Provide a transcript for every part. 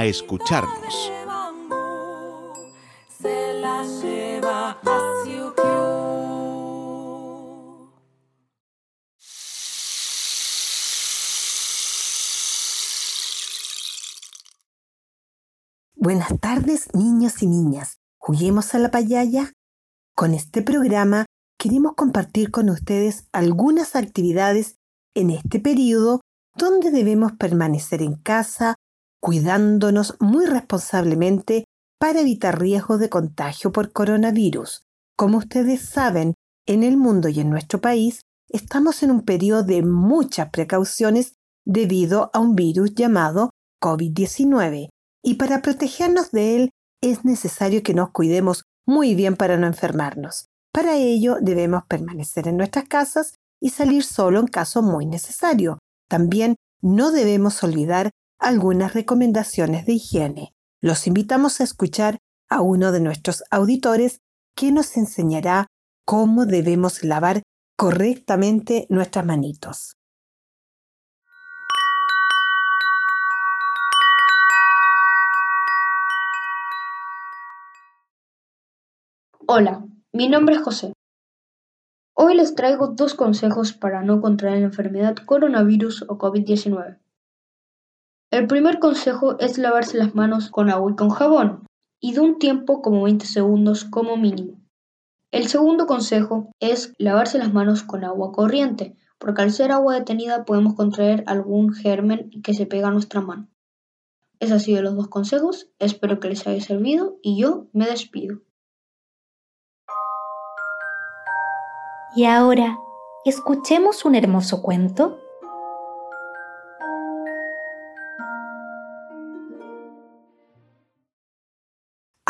escucharnos. Buenas tardes, niños y niñas. ¿Juguemos a la payaya? Con este programa queremos compartir con ustedes algunas actividades en este periodo donde debemos permanecer en casa cuidándonos muy responsablemente para evitar riesgos de contagio por coronavirus. Como ustedes saben, en el mundo y en nuestro país estamos en un periodo de muchas precauciones debido a un virus llamado COVID-19 y para protegernos de él es necesario que nos cuidemos muy bien para no enfermarnos. Para ello debemos permanecer en nuestras casas y salir solo en caso muy necesario. También no debemos olvidar algunas recomendaciones de higiene. Los invitamos a escuchar a uno de nuestros auditores que nos enseñará cómo debemos lavar correctamente nuestras manitos. Hola, mi nombre es José. Hoy les traigo dos consejos para no contraer la enfermedad coronavirus o COVID-19. El primer consejo es lavarse las manos con agua y con jabón, y de un tiempo como 20 segundos como mínimo. El segundo consejo es lavarse las manos con agua corriente, porque al ser agua detenida podemos contraer algún germen que se pega a nuestra mano. Esos han sido los dos consejos, espero que les haya servido y yo me despido. Y ahora, escuchemos un hermoso cuento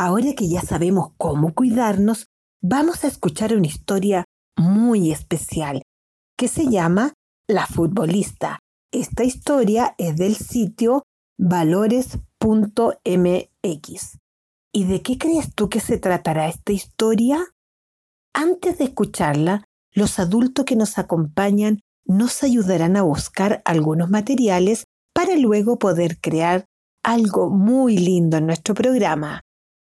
Ahora que ya sabemos cómo cuidarnos, vamos a escuchar una historia muy especial que se llama La futbolista. Esta historia es del sitio valores.mx. ¿Y de qué crees tú que se tratará esta historia? Antes de escucharla, los adultos que nos acompañan nos ayudarán a buscar algunos materiales para luego poder crear algo muy lindo en nuestro programa.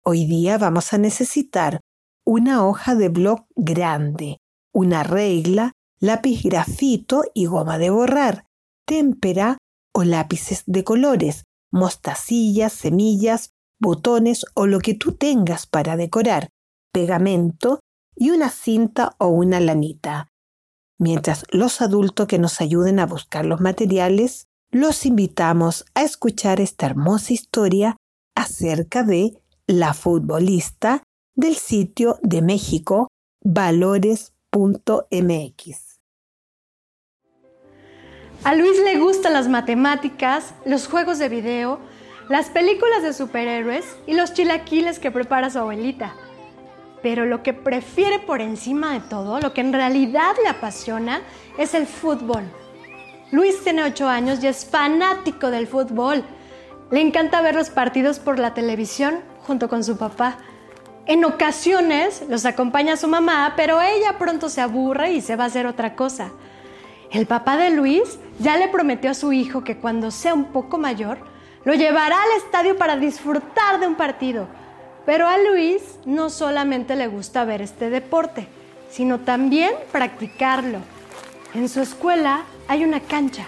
Hoy día vamos a necesitar una hoja de blog grande, una regla, lápiz grafito y goma de borrar, témpera o lápices de colores, mostacillas, semillas, botones o lo que tú tengas para decorar, pegamento y una cinta o una lanita. Mientras los adultos que nos ayuden a buscar los materiales, los invitamos a escuchar esta hermosa historia acerca de la futbolista del sitio de México valores.mx. A Luis le gustan las matemáticas, los juegos de video, las películas de superhéroes y los chilaquiles que prepara su abuelita. Pero lo que prefiere por encima de todo, lo que en realidad le apasiona, es el fútbol. Luis tiene 8 años y es fanático del fútbol. Le encanta ver los partidos por la televisión junto con su papá. En ocasiones los acompaña su mamá, pero ella pronto se aburre y se va a hacer otra cosa. El papá de Luis ya le prometió a su hijo que cuando sea un poco mayor, lo llevará al estadio para disfrutar de un partido. Pero a Luis no solamente le gusta ver este deporte, sino también practicarlo. En su escuela hay una cancha.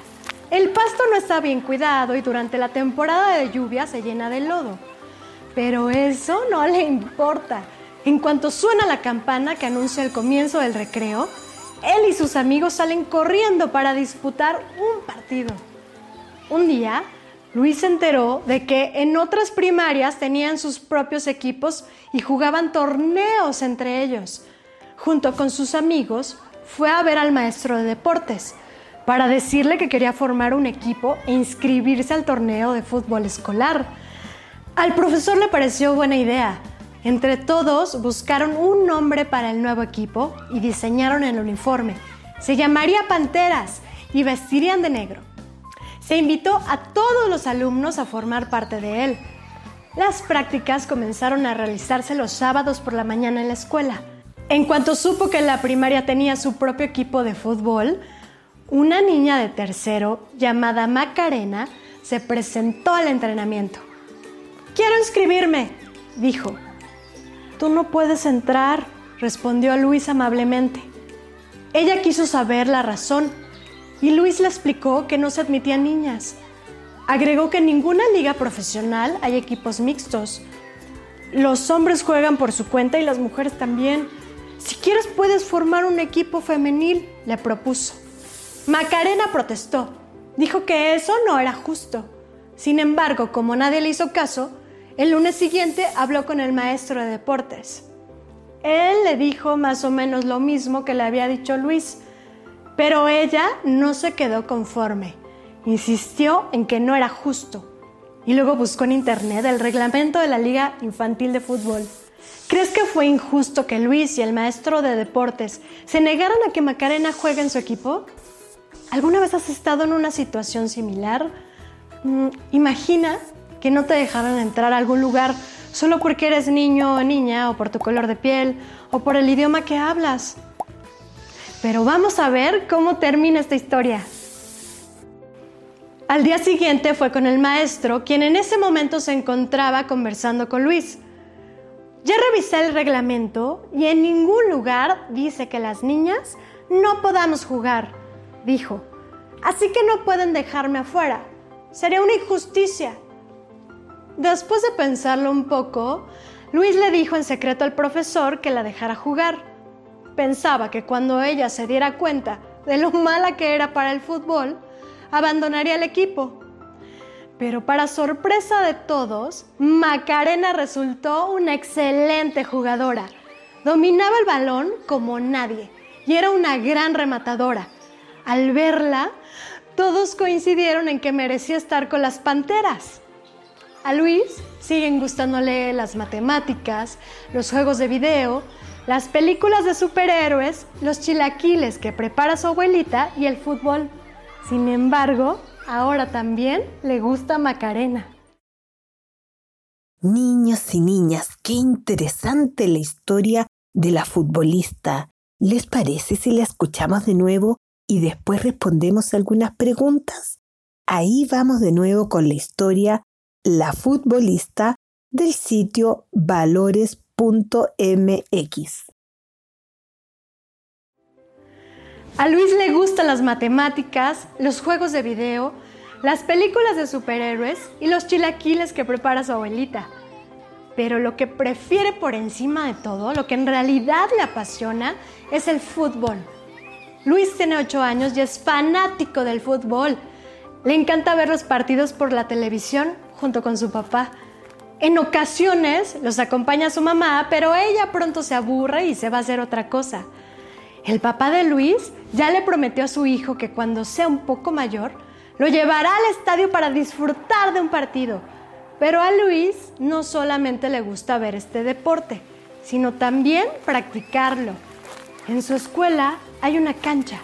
El pasto no está bien cuidado y durante la temporada de lluvia se llena de lodo. Pero eso no le importa. En cuanto suena la campana que anuncia el comienzo del recreo, él y sus amigos salen corriendo para disputar un partido. Un día, Luis se enteró de que en otras primarias tenían sus propios equipos y jugaban torneos entre ellos. Junto con sus amigos, fue a ver al maestro de deportes para decirle que quería formar un equipo e inscribirse al torneo de fútbol escolar. Al profesor le pareció buena idea. Entre todos buscaron un nombre para el nuevo equipo y diseñaron el uniforme. Se llamaría Panteras y vestirían de negro. Se invitó a todos los alumnos a formar parte de él. Las prácticas comenzaron a realizarse los sábados por la mañana en la escuela. En cuanto supo que la primaria tenía su propio equipo de fútbol, una niña de tercero llamada Macarena se presentó al entrenamiento. Quiero inscribirme, dijo. Tú no puedes entrar, respondió Luis amablemente. Ella quiso saber la razón y Luis le explicó que no se admitían niñas. Agregó que en ninguna liga profesional hay equipos mixtos. Los hombres juegan por su cuenta y las mujeres también. Si quieres puedes formar un equipo femenil, le propuso. Macarena protestó. Dijo que eso no era justo. Sin embargo, como nadie le hizo caso, el lunes siguiente habló con el maestro de deportes. Él le dijo más o menos lo mismo que le había dicho Luis, pero ella no se quedó conforme. Insistió en que no era justo y luego buscó en internet el reglamento de la Liga Infantil de Fútbol. ¿Crees que fue injusto que Luis y el maestro de deportes se negaran a que Macarena juegue en su equipo? ¿Alguna vez has estado en una situación similar? Mm, imagina que no te dejaran entrar a algún lugar solo porque eres niño o niña, o por tu color de piel, o por el idioma que hablas. Pero vamos a ver cómo termina esta historia. Al día siguiente fue con el maestro, quien en ese momento se encontraba conversando con Luis. Ya revisé el reglamento y en ningún lugar dice que las niñas no podamos jugar dijo, así que no pueden dejarme afuera. Sería una injusticia. Después de pensarlo un poco, Luis le dijo en secreto al profesor que la dejara jugar. Pensaba que cuando ella se diera cuenta de lo mala que era para el fútbol, abandonaría el equipo. Pero para sorpresa de todos, Macarena resultó una excelente jugadora. Dominaba el balón como nadie y era una gran rematadora. Al verla, todos coincidieron en que merecía estar con las panteras. A Luis siguen gustándole las matemáticas, los juegos de video, las películas de superhéroes, los chilaquiles que prepara su abuelita y el fútbol. Sin embargo, ahora también le gusta Macarena. Niños y niñas, qué interesante la historia de la futbolista. ¿Les parece si la escuchamos de nuevo y después respondemos algunas preguntas. Ahí vamos de nuevo con la historia La futbolista del sitio valores.mx. A Luis le gustan las matemáticas, los juegos de video, las películas de superhéroes y los chilaquiles que prepara su abuelita. Pero lo que prefiere por encima de todo, lo que en realidad le apasiona, es el fútbol. Luis tiene 8 años y es fanático del fútbol. Le encanta ver los partidos por la televisión junto con su papá. En ocasiones los acompaña su mamá, pero ella pronto se aburre y se va a hacer otra cosa. El papá de Luis ya le prometió a su hijo que cuando sea un poco mayor, lo llevará al estadio para disfrutar de un partido. Pero a Luis no solamente le gusta ver este deporte, sino también practicarlo. En su escuela hay una cancha.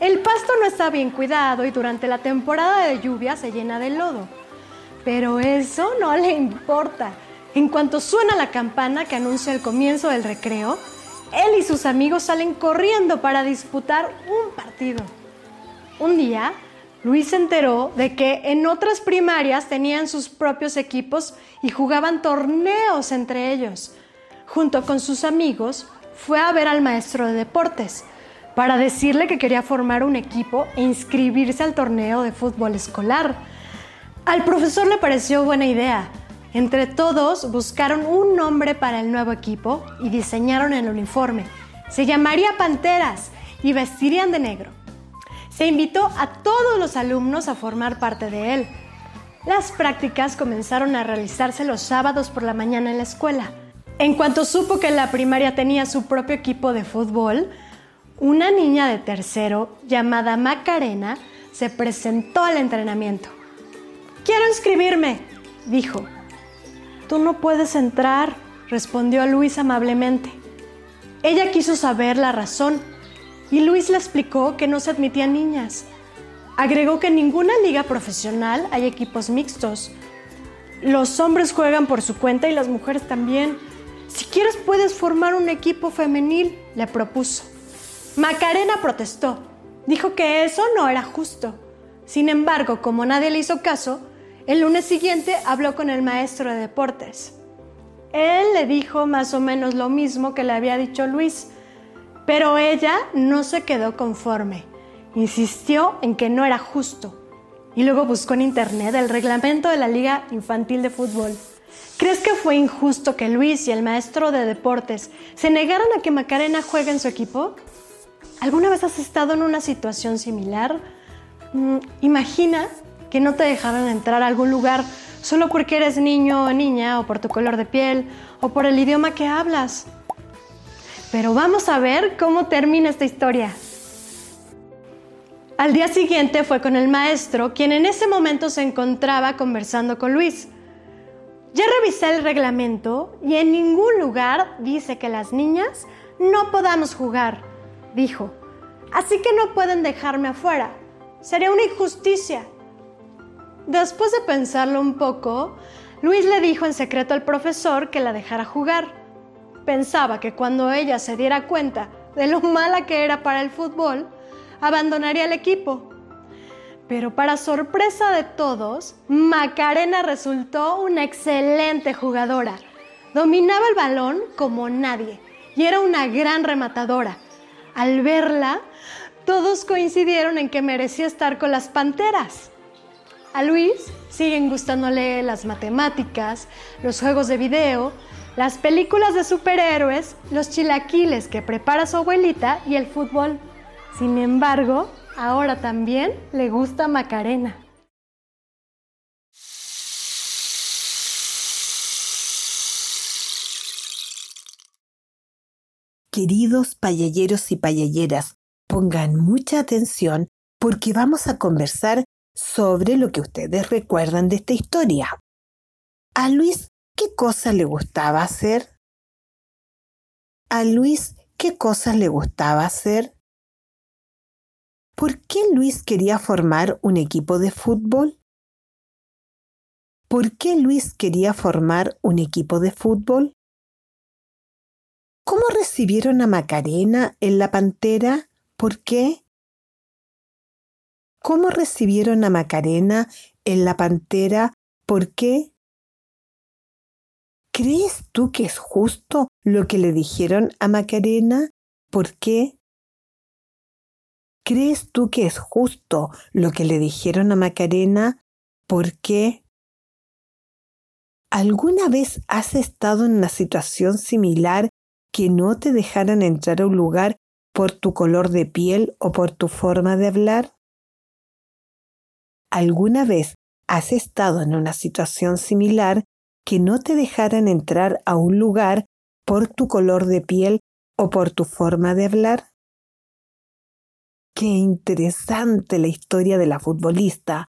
El pasto no está bien cuidado y durante la temporada de lluvia se llena de lodo. Pero eso no le importa. En cuanto suena la campana que anuncia el comienzo del recreo, él y sus amigos salen corriendo para disputar un partido. Un día, Luis se enteró de que en otras primarias tenían sus propios equipos y jugaban torneos entre ellos. Junto con sus amigos, fue a ver al maestro de deportes para decirle que quería formar un equipo e inscribirse al torneo de fútbol escolar. Al profesor le pareció buena idea. Entre todos buscaron un nombre para el nuevo equipo y diseñaron el uniforme. Se llamaría Panteras y vestirían de negro. Se invitó a todos los alumnos a formar parte de él. Las prácticas comenzaron a realizarse los sábados por la mañana en la escuela. En cuanto supo que la primaria tenía su propio equipo de fútbol, una niña de tercero llamada Macarena se presentó al entrenamiento. Quiero inscribirme, dijo. Tú no puedes entrar, respondió Luis amablemente. Ella quiso saber la razón y Luis le explicó que no se admitían niñas. Agregó que en ninguna liga profesional hay equipos mixtos. Los hombres juegan por su cuenta y las mujeres también. Si quieres puedes formar un equipo femenil, le propuso. Macarena protestó. Dijo que eso no era justo. Sin embargo, como nadie le hizo caso, el lunes siguiente habló con el maestro de deportes. Él le dijo más o menos lo mismo que le había dicho Luis, pero ella no se quedó conforme. Insistió en que no era justo y luego buscó en internet el reglamento de la Liga Infantil de Fútbol. ¿Crees que fue injusto que Luis y el maestro de deportes se negaran a que Macarena juegue en su equipo? ¿Alguna vez has estado en una situación similar? Mm, imagina que no te dejaran entrar a algún lugar solo porque eres niño o niña o por tu color de piel o por el idioma que hablas. Pero vamos a ver cómo termina esta historia. Al día siguiente fue con el maestro, quien en ese momento se encontraba conversando con Luis. Ya revisé el reglamento y en ningún lugar dice que las niñas no podamos jugar, dijo. Así que no pueden dejarme afuera. Sería una injusticia. Después de pensarlo un poco, Luis le dijo en secreto al profesor que la dejara jugar pensaba que cuando ella se diera cuenta de lo mala que era para el fútbol, abandonaría el equipo. Pero para sorpresa de todos, Macarena resultó una excelente jugadora. Dominaba el balón como nadie y era una gran rematadora. Al verla, todos coincidieron en que merecía estar con las Panteras. A Luis siguen gustándole las matemáticas, los juegos de video las películas de superhéroes, los chilaquiles que prepara su abuelita y el fútbol. Sin embargo, ahora también le gusta Macarena. Queridos payalleros y payalleras, pongan mucha atención porque vamos a conversar sobre lo que ustedes recuerdan de esta historia. A Luis ¿Qué cosas le gustaba hacer? A Luis, ¿qué cosas le gustaba hacer? ¿Por qué Luis quería formar un equipo de fútbol? ¿Por qué Luis quería formar un equipo de fútbol? ¿Cómo recibieron a Macarena en la Pantera? ¿Por qué? ¿Cómo recibieron a Macarena en la Pantera? ¿Por qué? ¿Crees tú que es justo lo que le dijeron a Macarena? ¿Por qué? ¿Crees tú que es justo lo que le dijeron a Macarena? ¿Por qué? ¿Alguna vez has estado en una situación similar que no te dejaran entrar a un lugar por tu color de piel o por tu forma de hablar? ¿Alguna vez has estado en una situación similar que no te dejaran entrar a un lugar por tu color de piel o por tu forma de hablar? Qué interesante la historia de la futbolista.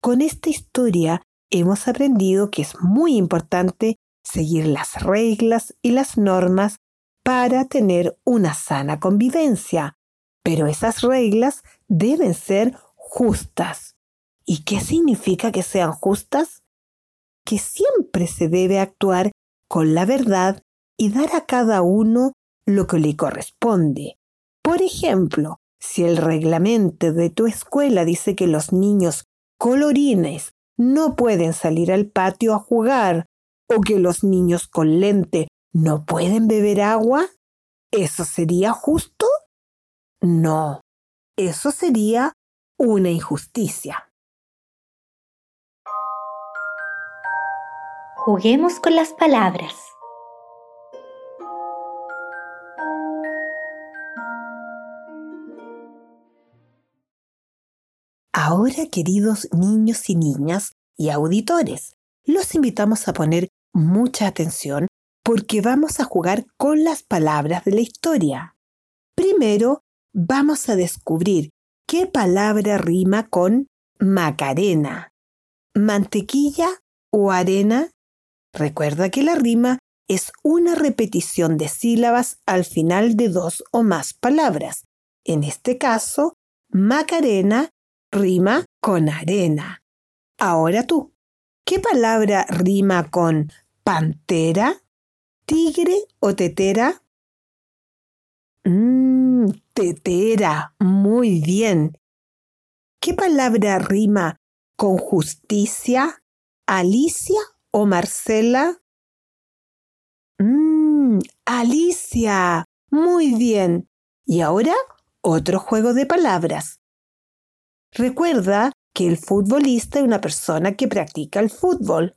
Con esta historia hemos aprendido que es muy importante seguir las reglas y las normas para tener una sana convivencia, pero esas reglas deben ser justas. ¿Y qué significa que sean justas? que siempre se debe actuar con la verdad y dar a cada uno lo que le corresponde. Por ejemplo, si el reglamento de tu escuela dice que los niños colorines no pueden salir al patio a jugar o que los niños con lente no pueden beber agua, ¿eso sería justo? No, eso sería una injusticia. Juguemos con las palabras. Ahora, queridos niños y niñas y auditores, los invitamos a poner mucha atención porque vamos a jugar con las palabras de la historia. Primero, vamos a descubrir qué palabra rima con Macarena, mantequilla o arena. Recuerda que la rima es una repetición de sílabas al final de dos o más palabras. En este caso, Macarena rima con arena. Ahora tú, ¿qué palabra rima con pantera? tigre o tetera? Mmm, tetera, muy bien. ¿Qué palabra rima con justicia? ¿Alicia o Marcela? Mmm, Alicia, muy bien. Y ahora otro juego de palabras. Recuerda que el futbolista es una persona que practica el fútbol.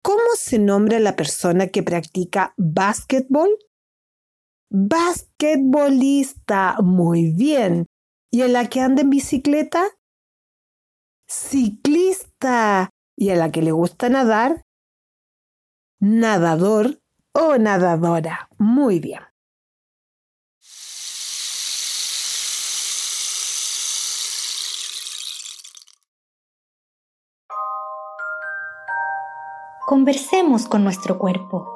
¿Cómo se nombra la persona que practica básquetbol? Basquetbolista. Muy bien. ¿Y a la que anda en bicicleta? Ciclista. ¿Y a la que le gusta nadar? Nadador o nadadora. Muy bien. Conversemos con nuestro cuerpo.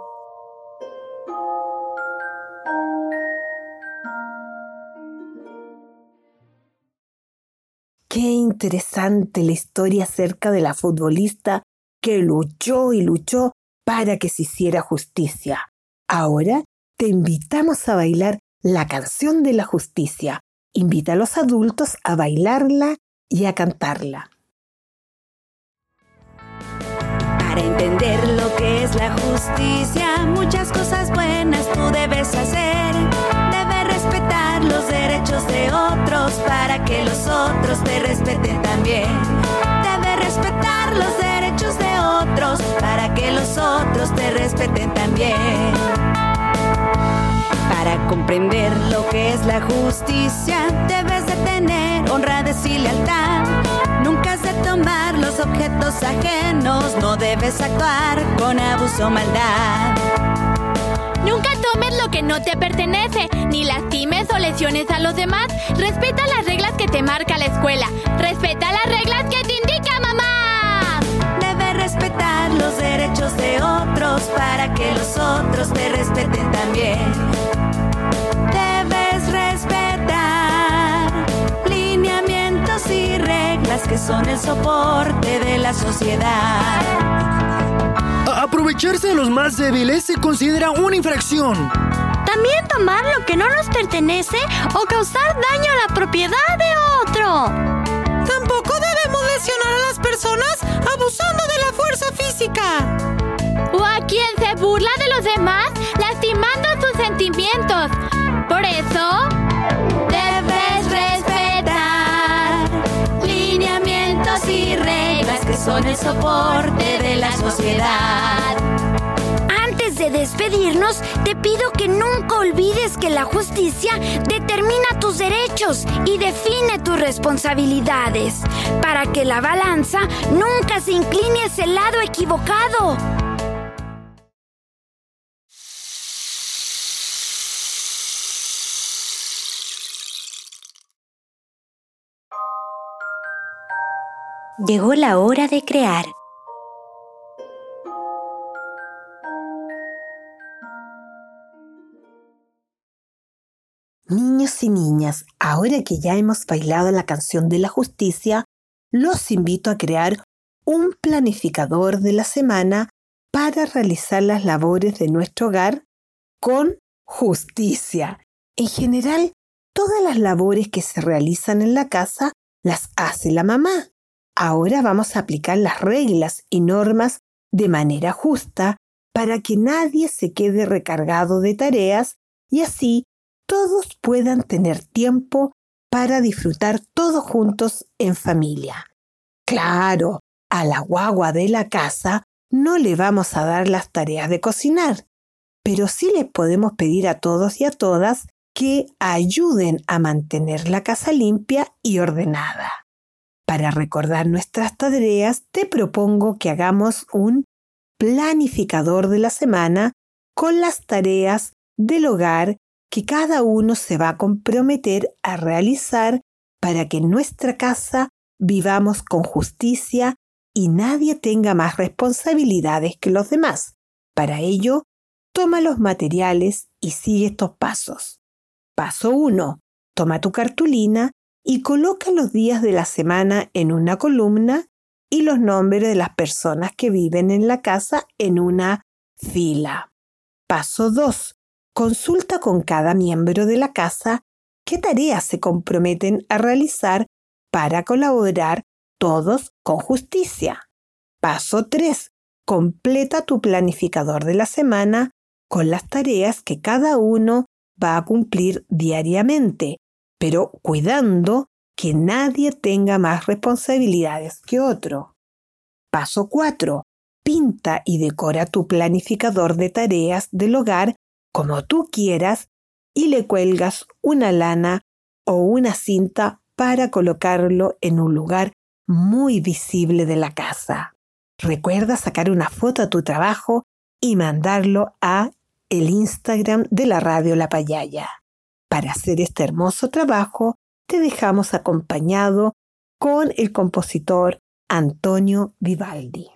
Qué interesante la historia acerca de la futbolista que luchó y luchó para que se hiciera justicia. Ahora te invitamos a bailar la canción de la justicia. Invita a los adultos a bailarla y a cantarla. Para entender lo que es la justicia, muchas cosas buenas tú debes hacer. Debes respetar los derechos de otros para que los otros te respeten también. Debes respetar los derechos de otros para que los otros te respeten también. Para comprender lo que es la justicia, debes de tener honradez y lealtad. Nunca has de tomar los objetos ajenos, no debes actuar con abuso o maldad. Nunca tomes lo que no te pertenece, ni lastimes o lesiones a los demás. Respeta las reglas que te marca la escuela. Respeta las reglas los otros te respeten también. Debes respetar lineamientos y reglas que son el soporte de la sociedad. Aprovecharse de los más débiles se considera una infracción. También tomar lo que no nos pertenece o causar daño a la propiedad de otro. Tampoco debemos lesionar a las personas abusando de la fuerza física. A quien se burla de los demás lastimando sus sentimientos. Por eso, debes respetar lineamientos y reglas que son el soporte de la sociedad. Antes de despedirnos, te pido que nunca olvides que la justicia determina tus derechos y define tus responsabilidades, para que la balanza nunca se incline hacia el lado equivocado. Llegó la hora de crear. Niños y niñas, ahora que ya hemos bailado la canción de la justicia, los invito a crear un planificador de la semana para realizar las labores de nuestro hogar con justicia. En general, todas las labores que se realizan en la casa las hace la mamá. Ahora vamos a aplicar las reglas y normas de manera justa para que nadie se quede recargado de tareas y así todos puedan tener tiempo para disfrutar todos juntos en familia. Claro, a la guagua de la casa no le vamos a dar las tareas de cocinar, pero sí les podemos pedir a todos y a todas que ayuden a mantener la casa limpia y ordenada. Para recordar nuestras tareas, te propongo que hagamos un planificador de la semana con las tareas del hogar que cada uno se va a comprometer a realizar para que en nuestra casa vivamos con justicia y nadie tenga más responsabilidades que los demás. Para ello, toma los materiales y sigue estos pasos. Paso 1. Toma tu cartulina y coloca los días de la semana en una columna y los nombres de las personas que viven en la casa en una fila. Paso 2. Consulta con cada miembro de la casa qué tareas se comprometen a realizar para colaborar todos con justicia. Paso 3. Completa tu planificador de la semana con las tareas que cada uno va a cumplir diariamente, pero cuidando que nadie tenga más responsabilidades que otro. Paso 4. Pinta y decora tu planificador de tareas del hogar como tú quieras y le cuelgas una lana o una cinta para colocarlo en un lugar muy visible de la casa. Recuerda sacar una foto a tu trabajo y mandarlo a el Instagram de la radio La Payaya. Para hacer este hermoso trabajo, te dejamos acompañado con el compositor Antonio Vivaldi.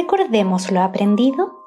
Recordemos lo aprendido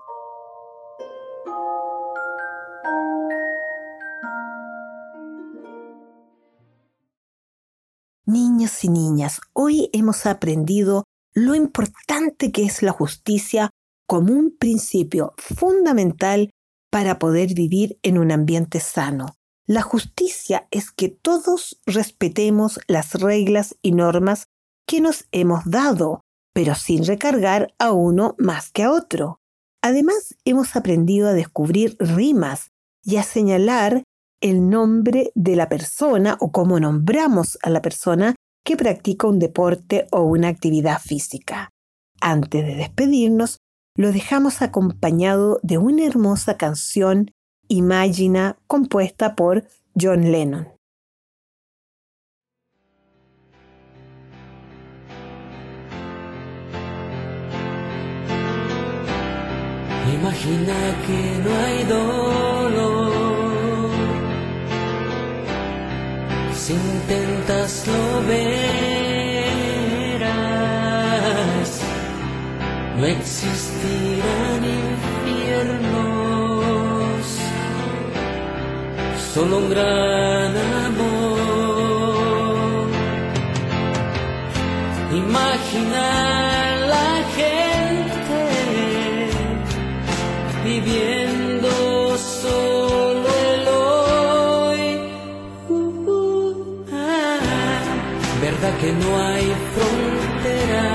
Niños y niñas, hoy hemos aprendido lo importante que es la justicia como un principio fundamental para poder vivir en un ambiente sano. La justicia es que todos respetemos las reglas y normas que nos hemos dado, pero sin recargar a uno más que a otro. Además, hemos aprendido a descubrir rimas y a señalar el nombre de la persona o cómo nombramos a la persona que practica un deporte o una actividad física. Antes de despedirnos, lo dejamos acompañado de una hermosa canción, Imagina, compuesta por John Lennon. Imagina que no hay dolor. Si intentas lo verás. No existirán infiernos. Solo un gran amor. Imagina que no hay fronteras.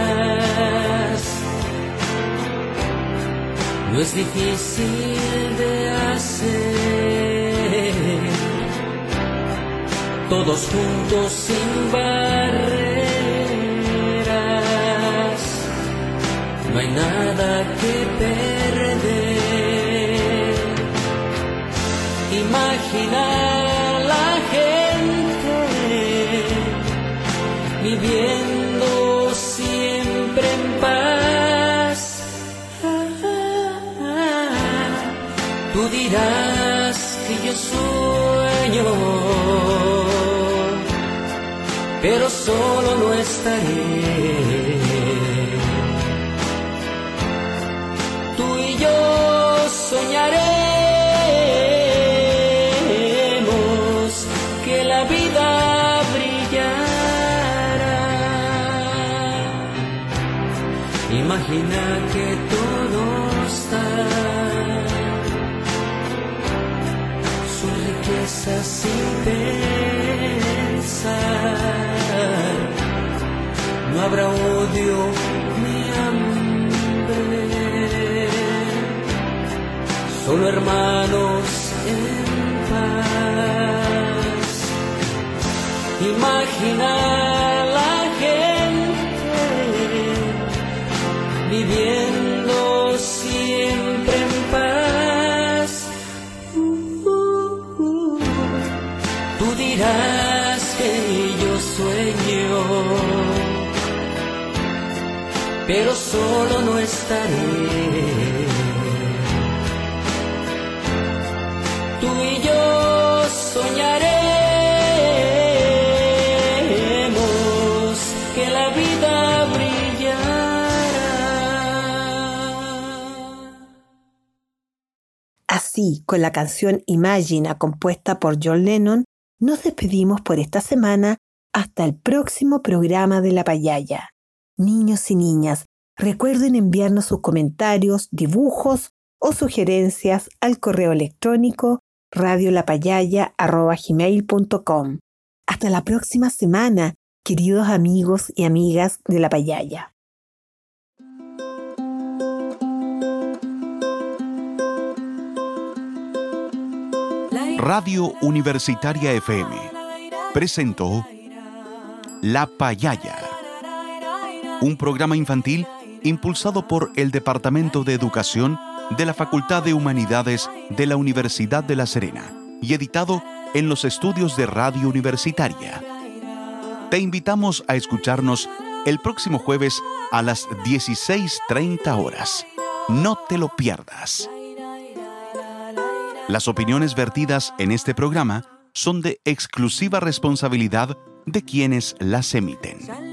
No es difícil de hacer. Todos juntos sin barreras. No hay nada que perder. Imagina Dirás que yo sueño, pero solo no estaré. Tú y yo soñaremos que la vida brillará. Imagina pensar. No habrá odio ni hambre solo hermanos en paz. Imagina sueño, pero solo no estaré. tú y yo soñaremos que la vida brillará. Así, con la canción Imagina compuesta por John Lennon, nos despedimos por esta semana hasta el próximo programa de La Payaya. Niños y niñas, recuerden enviarnos sus comentarios, dibujos o sugerencias al correo electrónico radiolapayaya.com. Hasta la próxima semana, queridos amigos y amigas de La Payaya. Radio Universitaria FM presentó La Payaya, un programa infantil impulsado por el Departamento de Educación de la Facultad de Humanidades de la Universidad de La Serena y editado en los estudios de Radio Universitaria. Te invitamos a escucharnos el próximo jueves a las 16.30 horas. No te lo pierdas. Las opiniones vertidas en este programa son de exclusiva responsabilidad de quienes las emiten.